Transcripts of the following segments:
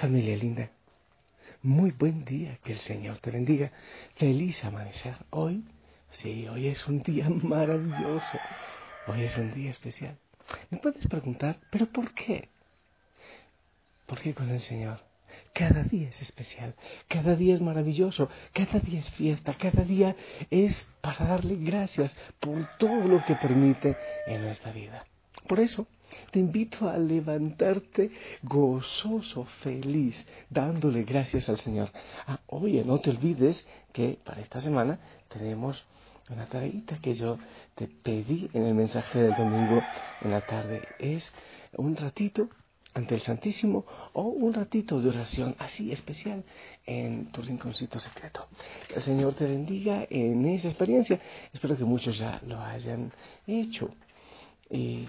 Familia linda, muy buen día, que el Señor te bendiga. Feliz amanecer. Hoy, sí, hoy es un día maravilloso. Hoy es un día especial. Me puedes preguntar, ¿pero por qué? ¿Por qué con el Señor? Cada día es especial, cada día es maravilloso, cada día es fiesta, cada día es para darle gracias por todo lo que permite en nuestra vida. Por eso, te invito a levantarte gozoso, feliz, dándole gracias al Señor. Ah, oye, no te olvides que para esta semana tenemos una tareita que yo te pedí en el mensaje del domingo en la tarde. Es un ratito ante el Santísimo o un ratito de oración así especial en tu rinconcito secreto. Que el Señor te bendiga en esa experiencia. Espero que muchos ya lo hayan hecho. Y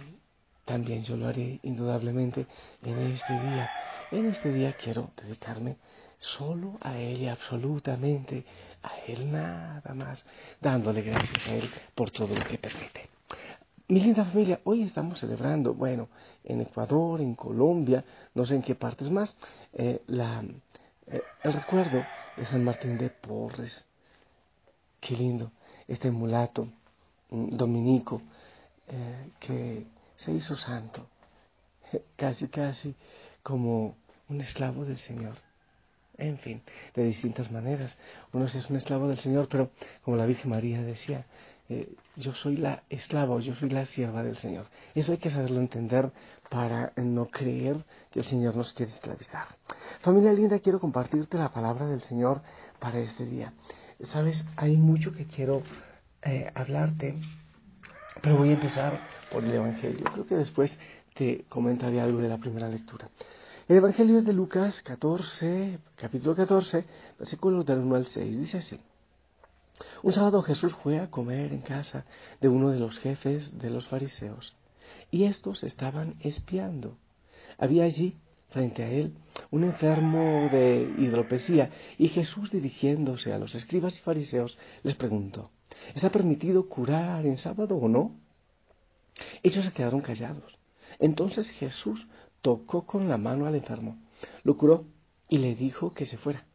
también yo lo haré indudablemente en este día. En este día quiero dedicarme solo a Él absolutamente a Él nada más, dándole gracias a Él por todo lo que permite. Mi linda familia, hoy estamos celebrando, bueno, en Ecuador, en Colombia, no sé en qué partes más, eh, la, eh, el recuerdo de San Martín de Porres. Qué lindo, este mulato mm, dominico eh, que se hizo santo, casi, casi como un esclavo del Señor. En fin, de distintas maneras. Uno es un esclavo del Señor, pero como la Virgen María decía, eh, yo soy la esclava yo soy la sierva del Señor. Eso hay que saberlo entender para no creer que el Señor nos quiere esclavizar. Familia linda, quiero compartirte la palabra del Señor para este día. Sabes, hay mucho que quiero eh, hablarte pero voy a empezar por el Evangelio. Creo que después te comentaré algo de la primera lectura. El Evangelio es de Lucas 14, capítulo 14, versículos del 1 al 6. Dice así. Un sábado Jesús fue a comer en casa de uno de los jefes de los fariseos, y estos estaban espiando. Había allí, frente a él, un enfermo de hidropesía, y Jesús dirigiéndose a los escribas y fariseos les preguntó, ¿Está permitido curar en sábado o no? Ellos se quedaron callados. Entonces Jesús tocó con la mano al enfermo, lo curó y le dijo que se fuera.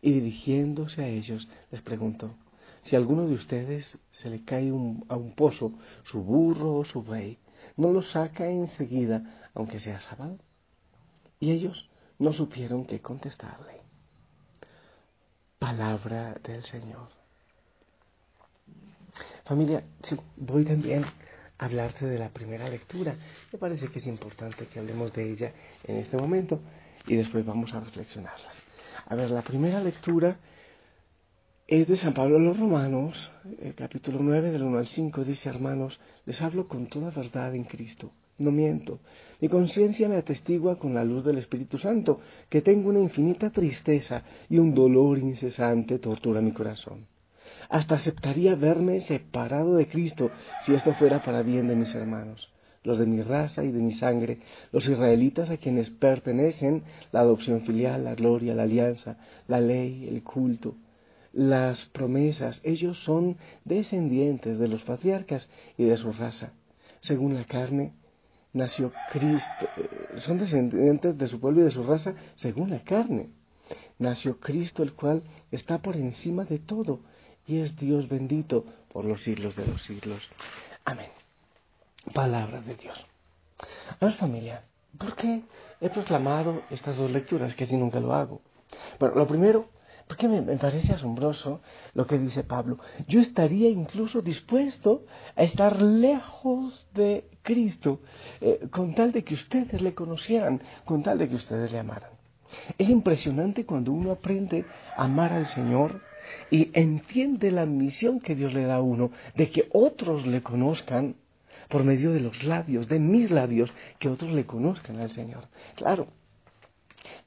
Y dirigiéndose a ellos les preguntó, si a alguno de ustedes se le cae a un pozo su burro o su buey, ¿no lo saca enseguida, aunque sea sábado? Y ellos no supieron qué contestarle. Palabra del Señor. Familia, voy también a hablarte de la primera lectura. Me parece que es importante que hablemos de ella en este momento y después vamos a reflexionarlas. A ver, la primera lectura es de San Pablo a los Romanos, el capítulo 9 del 1 al 5, dice, hermanos, les hablo con toda verdad en Cristo. No miento. Mi conciencia me atestigua con la luz del Espíritu Santo que tengo una infinita tristeza y un dolor incesante tortura mi corazón hasta aceptaría verme separado de Cristo si esto fuera para bien de mis hermanos, los de mi raza y de mi sangre, los israelitas a quienes pertenecen la adopción filial, la gloria, la alianza, la ley, el culto, las promesas. Ellos son descendientes de los patriarcas y de su raza. Según la carne, nació Cristo, eh, son descendientes de su pueblo y de su raza según la carne. Nació Cristo, el cual está por encima de todo y es Dios bendito por los siglos de los siglos. Amén. Palabra de Dios. A familia, ¿por qué he proclamado estas dos lecturas? Que así nunca lo hago. Bueno, lo primero, porque me, parece asombroso lo que dice Pablo. Yo estaría incluso dispuesto a estar lejos de Cristo eh, con tal de que ustedes le conocieran, con tal de que ustedes le amaran. Es impresionante cuando uno aprende a amar al Señor y entiende la misión que Dios le da a uno de que otros le conozcan por medio de los labios, de mis labios, que otros le conozcan al Señor. Claro,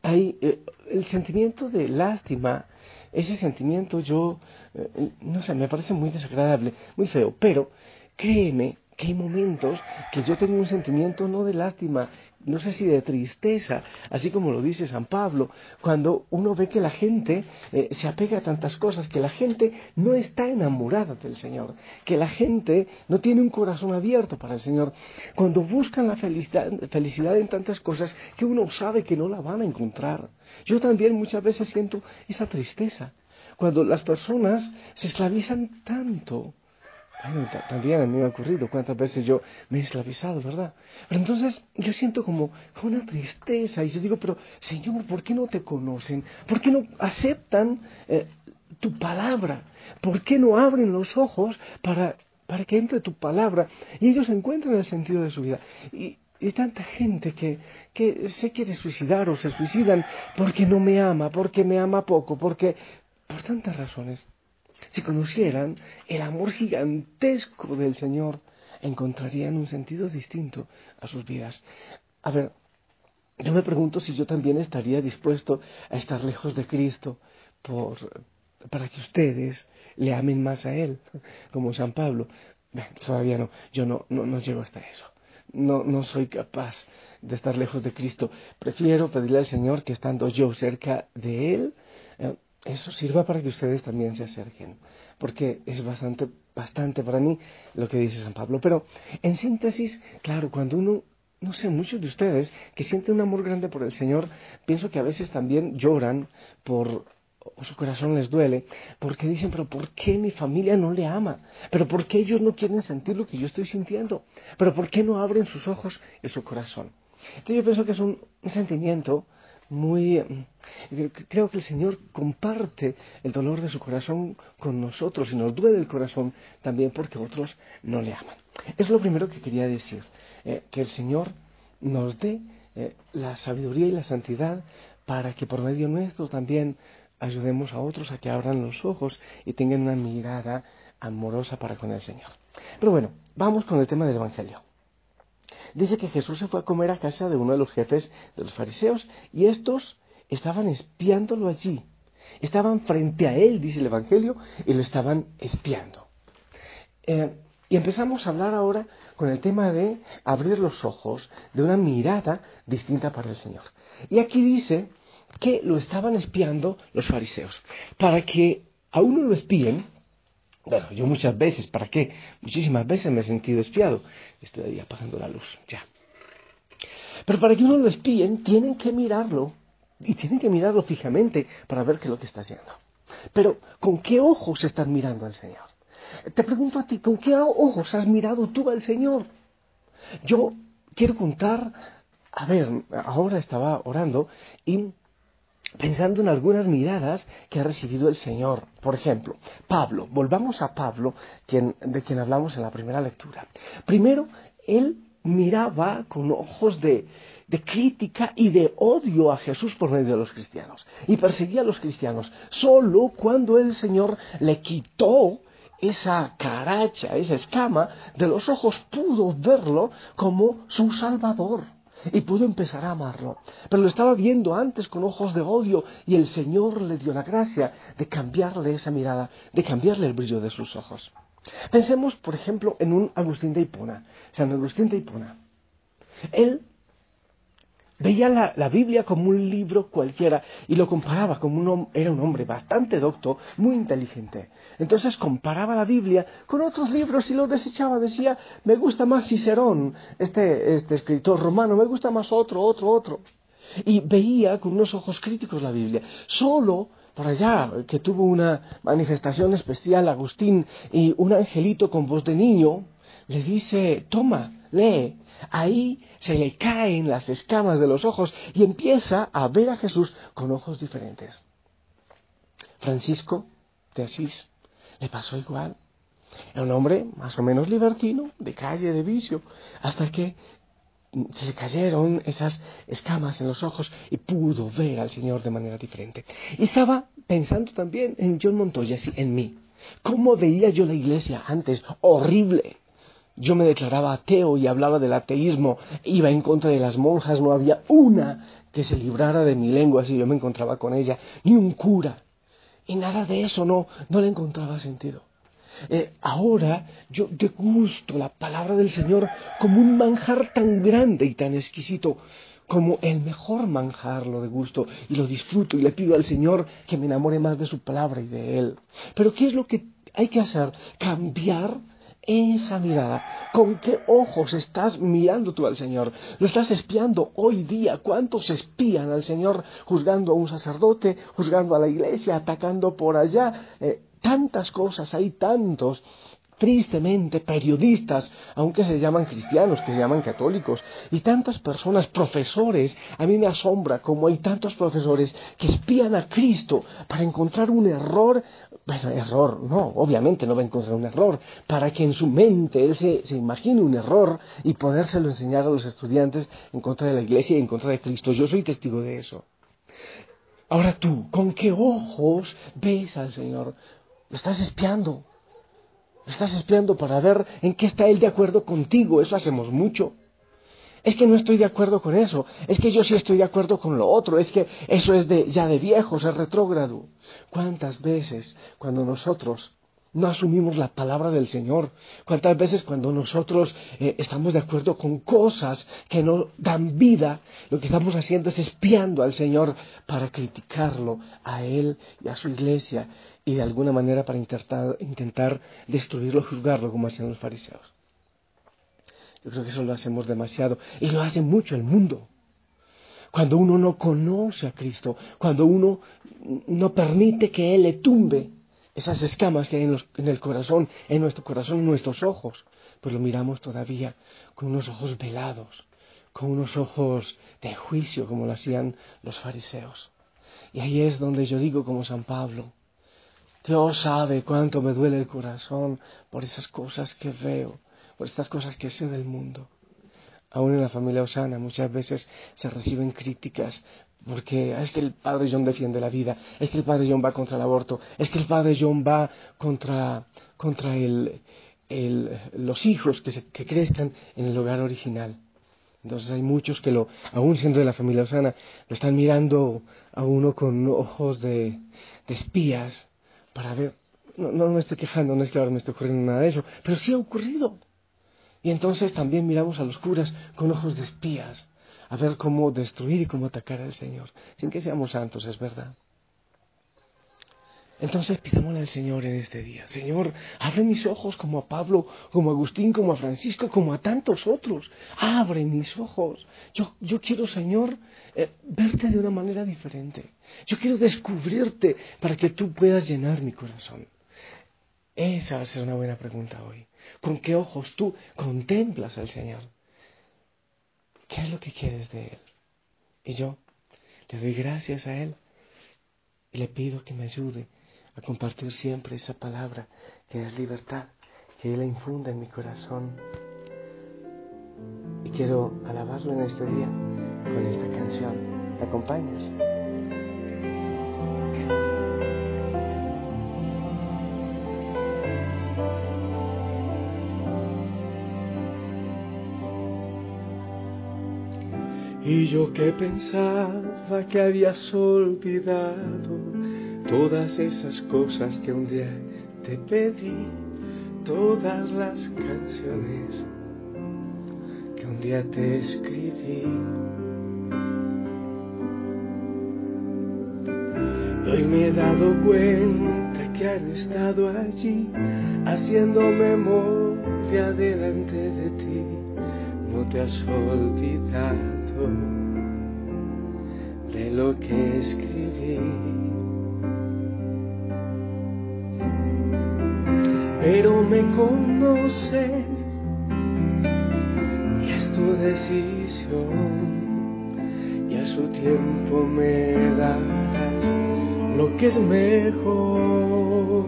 hay eh, el sentimiento de lástima, ese sentimiento yo, eh, no sé, me parece muy desagradable, muy feo, pero créeme que hay momentos que yo tengo un sentimiento no de lástima, no sé si de tristeza, así como lo dice San Pablo, cuando uno ve que la gente eh, se apega a tantas cosas, que la gente no está enamorada del Señor, que la gente no tiene un corazón abierto para el Señor, cuando buscan la felicidad, felicidad en tantas cosas que uno sabe que no la van a encontrar. Yo también muchas veces siento esa tristeza, cuando las personas se esclavizan tanto también me ha ocurrido cuántas veces yo me he esclavizado, ¿verdad? Pero entonces yo siento como, una tristeza y yo digo, pero Señor, ¿por qué no te conocen? ¿Por qué no aceptan eh, tu palabra? ¿Por qué no abren los ojos para, para que entre tu palabra y ellos encuentren el sentido de su vida? Y, y tanta gente que, que se quiere suicidar o se suicidan porque no me ama, porque me ama poco, porque por tantas razones. Si conocieran el amor gigantesco del Señor, encontrarían un sentido distinto a sus vidas. A ver, yo me pregunto si yo también estaría dispuesto a estar lejos de Cristo por, para que ustedes le amen más a Él, como San Pablo. Bueno, todavía no, yo no, no, no llego hasta eso. No, no soy capaz de estar lejos de Cristo. Prefiero pedirle al Señor que estando yo cerca de Él, eh, eso sirva para que ustedes también se acerquen, porque es bastante, bastante para mí lo que dice San Pablo. Pero en síntesis, claro, cuando uno, no sé, muchos de ustedes que sienten un amor grande por el Señor, pienso que a veces también lloran por o su corazón les duele, porque dicen, pero ¿por qué mi familia no le ama? ¿Pero por qué ellos no quieren sentir lo que yo estoy sintiendo? ¿Pero por qué no abren sus ojos y su corazón? Entonces yo pienso que es un sentimiento muy... Mm, creo que el Señor comparte el dolor de su corazón con nosotros y nos duele el corazón también porque otros no le aman. Es lo primero que quería decir, eh, que el Señor nos dé eh, la sabiduría y la santidad para que por medio nuestro también ayudemos a otros a que abran los ojos y tengan una mirada amorosa para con el Señor. Pero bueno, vamos con el tema del Evangelio dice que Jesús se fue a comer a casa de uno de los jefes de los fariseos y estos estaban espiándolo allí. Estaban frente a él, dice el Evangelio, y lo estaban espiando. Eh, y empezamos a hablar ahora con el tema de abrir los ojos, de una mirada distinta para el Señor. Y aquí dice que lo estaban espiando los fariseos. Para que a uno lo espíen, bueno, yo muchas veces, ¿para qué? Muchísimas veces me he sentido espiado. Estoy apagando la luz, ya. Pero para que uno lo espíen, tienen que mirarlo. Y tienen que mirarlo fijamente para ver qué es lo que está haciendo. Pero, ¿con qué ojos están mirando al Señor? Te pregunto a ti, ¿con qué ojos has mirado tú al Señor? Yo quiero contar, a ver, ahora estaba orando y pensando en algunas miradas que ha recibido el Señor. Por ejemplo, Pablo, volvamos a Pablo, de quien hablamos en la primera lectura. Primero, él miraba con ojos de, de crítica y de odio a Jesús por medio de los cristianos y perseguía a los cristianos. Solo cuando el Señor le quitó esa caracha, esa escama de los ojos, pudo verlo como su Salvador y pudo empezar a amarlo. Pero lo estaba viendo antes con ojos de odio y el Señor le dio la gracia de cambiarle esa mirada, de cambiarle el brillo de sus ojos. Pensemos, por ejemplo, en un Agustín de Hipona, San Agustín de Hipona. Él veía la, Biblia como un libro cualquiera y lo comparaba como un era un hombre bastante docto, muy inteligente. Entonces comparaba la Biblia con otros libros y lo desechaba. Decía, me gusta más Cicerón, este, este escritor romano, me gusta más otro, otro, otro. Y veía con unos ojos críticos la Biblia. Solo por allá, que tuvo una manifestación especial Agustín y un angelito con voz de niño, le dice, toma, lee. Ahí se le caen las escamas de los ojos y empieza a ver a Jesús con ojos diferentes. Francisco de Asís le pasó igual. Era un hombre más o menos libertino, de calle, de vicio, hasta que se cayeron esas escamas en los ojos y pudo ver al Señor de manera diferente. Y estaba pensando también en John Montoya, en mí. ¿Cómo veía yo la iglesia antes? Horrible yo me declaraba ateo y hablaba del ateísmo, iba en contra de las monjas, no había una que se librara de mi lengua si yo me encontraba con ella, ni un cura. Y nada de eso no, no le encontraba sentido. Eh, ahora yo degusto la palabra del Señor como un manjar tan grande y tan exquisito como el mejor manjar lo degusto y lo disfruto y le pido al Señor que me enamore más de su palabra y de Él. Pero ¿qué es lo que hay que hacer? Cambiar esa mirada. ¿Con qué ojos estás mirando tú al Señor? ¿Lo estás espiando hoy día? ¿Cuántos espían al Señor juzgando a un sacerdote, juzgando a la iglesia, atacando por allá? Eh, tantas cosas, hay tantos tristemente periodistas, aunque se llaman cristianos, que se llaman católicos, y tantas personas, profesores, a mí me asombra como hay tantos profesores que espían a Cristo para encontrar un error, bueno, error, no, obviamente no va a encontrar un error, para que en su mente él se, se imagine un error y podérselo enseñar a los estudiantes en contra de la iglesia y en contra de Cristo. Yo soy testigo de eso. Ahora tú, ¿con qué ojos ves al Señor? ¿Lo estás espiando? Estás espiando para ver en qué está Él de acuerdo contigo. Eso hacemos mucho. Es que no estoy de acuerdo con eso. Es que yo sí estoy de acuerdo con lo otro. Es que eso es de, ya de viejos, es retrógrado. ¿Cuántas veces cuando nosotros no asumimos la palabra del Señor. ¿Cuántas veces cuando nosotros eh, estamos de acuerdo con cosas que no dan vida, lo que estamos haciendo es espiando al Señor para criticarlo a Él y a su iglesia y de alguna manera para intentar, intentar destruirlo, juzgarlo como hacían los fariseos? Yo creo que eso lo hacemos demasiado y lo hace mucho el mundo cuando uno no conoce a Cristo, cuando uno no permite que Él le tumbe esas escamas que hay en, el corazón, en nuestro corazón, en nuestros ojos, pues lo miramos todavía con unos ojos velados, con unos ojos de juicio, como lo hacían los fariseos. Y ahí es donde yo digo como San Pablo, Dios sabe cuánto me duele el corazón por esas cosas que veo, por estas cosas que sé del mundo. Aún en la familia Osana muchas veces se reciben críticas porque es que el padre John defiende la vida, es que el padre John va contra el aborto, es que el padre John va contra, contra el, los hijos que, se, que crezcan en el hogar original. Entonces hay muchos que lo, aún siendo de la familia Osana, lo están mirando a uno con ojos de, de espías para ver, no, no me estoy quejando, no es que ahora me esté ocurriendo nada de eso, pero sí ha ocurrido. Y entonces también miramos a los curas con ojos de espías a ver cómo destruir y cómo atacar al Señor, sin que seamos santos, es verdad. Entonces pidámosle al Señor en este día, Señor, abre mis ojos como a Pablo, como a Agustín, como a Francisco, como a tantos otros. Abre mis ojos. Yo, yo quiero, Señor, eh, verte de una manera diferente. Yo quiero descubrirte para que tú puedas llenar mi corazón. Esa va a ser una buena pregunta hoy. ¿Con qué ojos tú contemplas al Señor? ¿Qué es lo que quieres de Él? Y yo le doy gracias a Él y le pido que me ayude a compartir siempre esa palabra que es libertad, que Él la infunda en mi corazón. Y quiero alabarlo en este día con esta canción. ¿Me acompañas? Y yo que pensaba que habías olvidado todas esas cosas que un día te pedí, todas las canciones que un día te escribí. hoy me he dado cuenta que han estado allí haciendo memoria delante de ti. No te has olvidado de lo que escribí. Pero me conoces y es tu decisión y a su tiempo me darás lo que es mejor.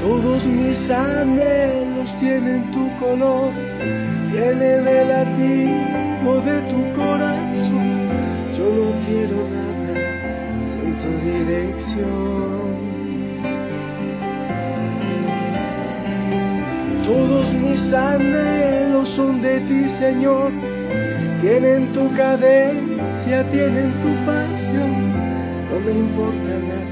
Todos mis anhelos tienen tu color viene de latido de tu corazón. Yo no quiero nada sin tu dirección. Todos mis anhelos son de ti, Señor. Tienen tu cadencia, tienen tu pasión. No me importa nada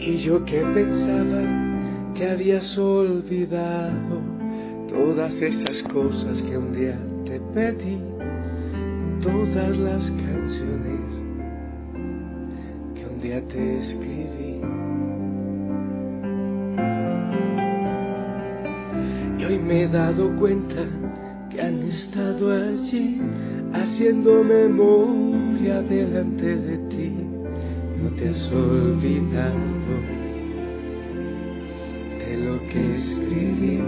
Y yo que pensaba que habías olvidado todas esas cosas que un día te pedí, todas las canciones que un día te escribí. Y hoy me he dado cuenta que han estado allí haciendo memoria delante de ti. Te has de lo que escribí.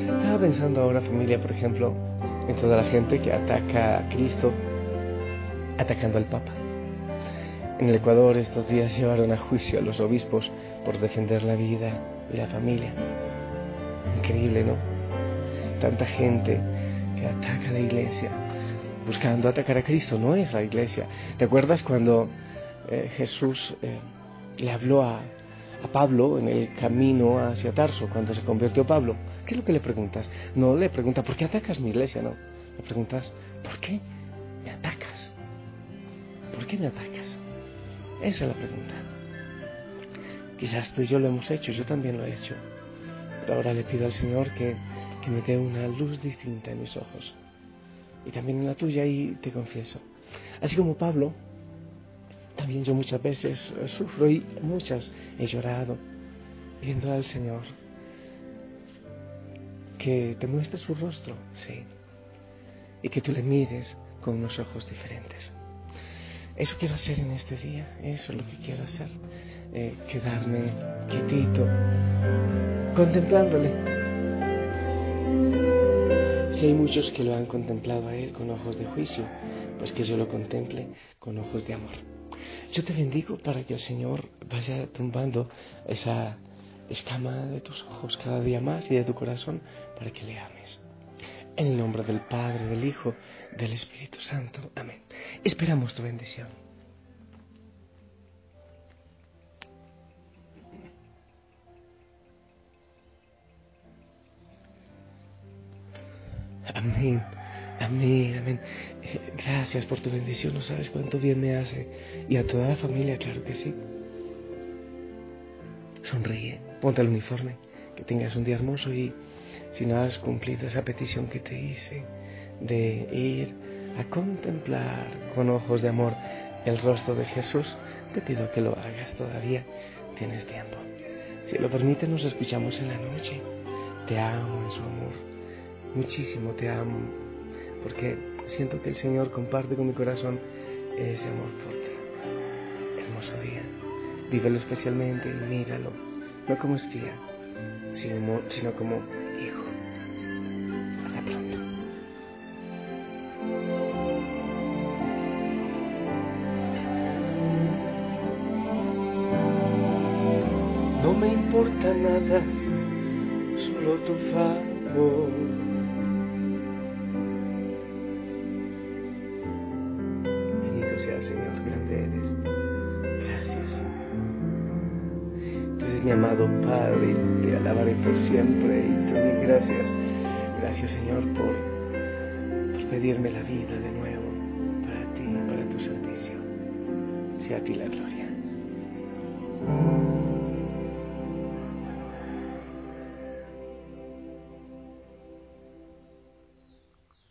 Estaba pensando ahora, familia, por ejemplo, en toda la gente que ataca a Cristo atacando al Papa. En el Ecuador estos días llevaron a juicio a los obispos por defender la vida y la familia. Increíble, ¿no? Tanta gente que ataca a la iglesia buscando atacar a Cristo, no es la iglesia. ¿Te acuerdas cuando eh, Jesús eh, le habló a, Pablo en el camino hacia Tarso, cuando se convirtió Pablo? ¿Qué es lo que le preguntas? No le preguntas, ¿por qué atacas mi iglesia? No. Le preguntas, ¿por qué me atacas? ¿Por qué me atacas? Esa es la pregunta. Quizás tú y yo lo hemos hecho, yo también lo he hecho. Pero ahora le pido al Señor que, que me dé una luz distinta en mis ojos. Y también en la tuya y te confieso. Así como Pablo, también yo muchas veces sufro y muchas he llorado viendo al Señor que te muestre su rostro, sí, y que tú le mires con unos ojos diferentes. Eso quiero hacer en este día, eso es lo que quiero hacer, eh, quedarme quietito, contemplándole. Si hay muchos que lo han contemplado a Él con ojos de juicio, pues que yo lo contemple con ojos de amor. Yo te bendigo para que el Señor vaya tumbando esa escama de tus ojos cada día más y de tu corazón para que le ames. En el nombre del Padre, del Hijo, del Espíritu Santo. Amén. Esperamos tu bendición. Amén, amén, amén. Gracias por tu bendición, no sabes cuánto bien me hace. Y a toda la familia, claro que sí. Sonríe, ponte el uniforme, que tengas un día hermoso y si no has cumplido esa petición que te hice de ir a contemplar con ojos de amor el rostro de Jesús, te pido que lo hagas todavía, tienes tiempo. Si lo permite, nos escuchamos en la noche. Te amo en su amor, muchísimo te amo, porque siento que el Señor comparte con mi corazón ese amor por ti. Hermoso día, vívelo especialmente y míralo, no como espía, sino, sino como hijo. Hasta pronto. No me importa nada, solo tu favor. Mi amado Padre, te alabaré por siempre y te doy gracias. Gracias, Señor, por, por pedirme la vida de nuevo para ti, para tu servicio. Sea a ti la gloria.